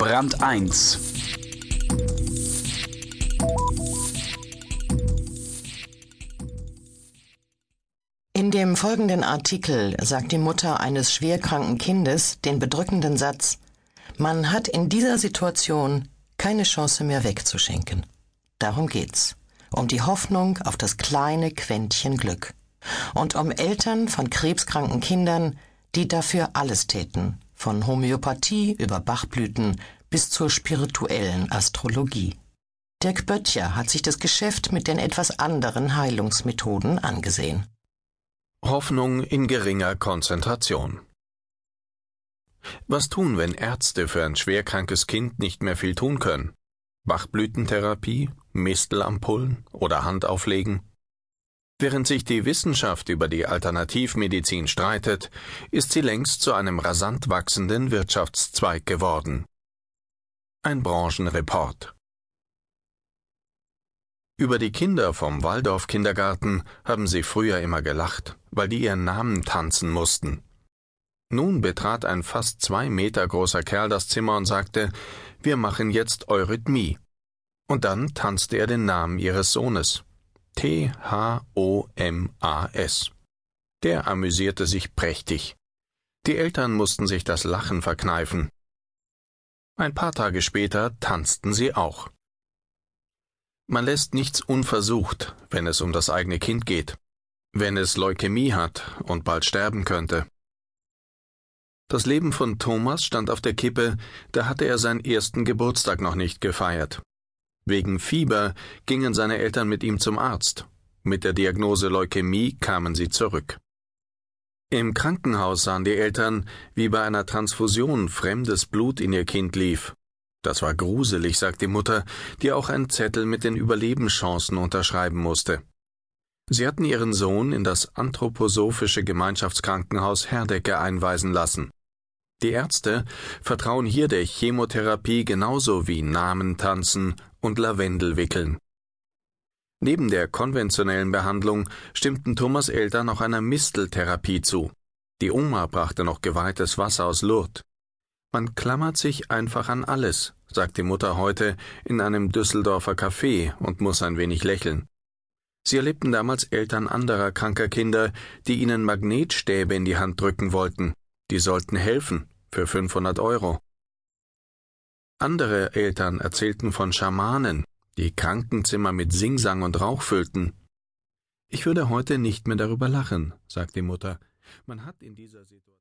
Brand 1 In dem folgenden Artikel sagt die Mutter eines schwerkranken Kindes den bedrückenden Satz Man hat in dieser Situation keine Chance mehr wegzuschenken. Darum geht's. Um die Hoffnung auf das kleine Quäntchen Glück. Und um Eltern von krebskranken Kindern, die dafür alles täten, von Homöopathie über Bachblüten bis zur spirituellen Astrologie. Dirk Böttcher hat sich das Geschäft mit den etwas anderen Heilungsmethoden angesehen. Hoffnung in geringer Konzentration. Was tun, wenn Ärzte für ein schwerkrankes Kind nicht mehr viel tun können? Bachblütentherapie, Mistelampullen oder Handauflegen? Während sich die Wissenschaft über die Alternativmedizin streitet, ist sie längst zu einem rasant wachsenden Wirtschaftszweig geworden. Ein Branchenreport. Über die Kinder vom Waldorf-Kindergarten haben sie früher immer gelacht, weil die ihren Namen tanzen mussten. Nun betrat ein fast zwei Meter großer Kerl das Zimmer und sagte, wir machen jetzt Eurythmie. Und dann tanzte er den Namen ihres Sohnes. T-H-O-M-A-S. Der amüsierte sich prächtig. Die Eltern mussten sich das Lachen verkneifen. Ein paar Tage später tanzten sie auch. Man lässt nichts unversucht, wenn es um das eigene Kind geht, wenn es Leukämie hat und bald sterben könnte. Das Leben von Thomas stand auf der Kippe, da hatte er seinen ersten Geburtstag noch nicht gefeiert. Wegen Fieber gingen seine Eltern mit ihm zum Arzt. Mit der Diagnose Leukämie kamen sie zurück. Im Krankenhaus sahen die Eltern, wie bei einer Transfusion fremdes Blut in ihr Kind lief. Das war gruselig, sagt die Mutter, die auch einen Zettel mit den Überlebenschancen unterschreiben musste. Sie hatten ihren Sohn in das anthroposophische Gemeinschaftskrankenhaus Herdecke einweisen lassen. Die Ärzte vertrauen hier der Chemotherapie genauso wie Namen tanzen und Lavendel wickeln. Neben der konventionellen Behandlung stimmten Thomas Eltern noch einer Misteltherapie zu. Die Oma brachte noch geweihtes Wasser aus Lourdes. Man klammert sich einfach an alles, sagt die Mutter heute in einem Düsseldorfer Café und muss ein wenig lächeln. Sie erlebten damals Eltern anderer kranker Kinder, die ihnen Magnetstäbe in die Hand drücken wollten. Die sollten helfen, für 500 Euro. Andere Eltern erzählten von Schamanen, die Krankenzimmer mit Singsang und Rauch füllten. Ich würde heute nicht mehr darüber lachen, sagt die Mutter. Man hat in dieser Situation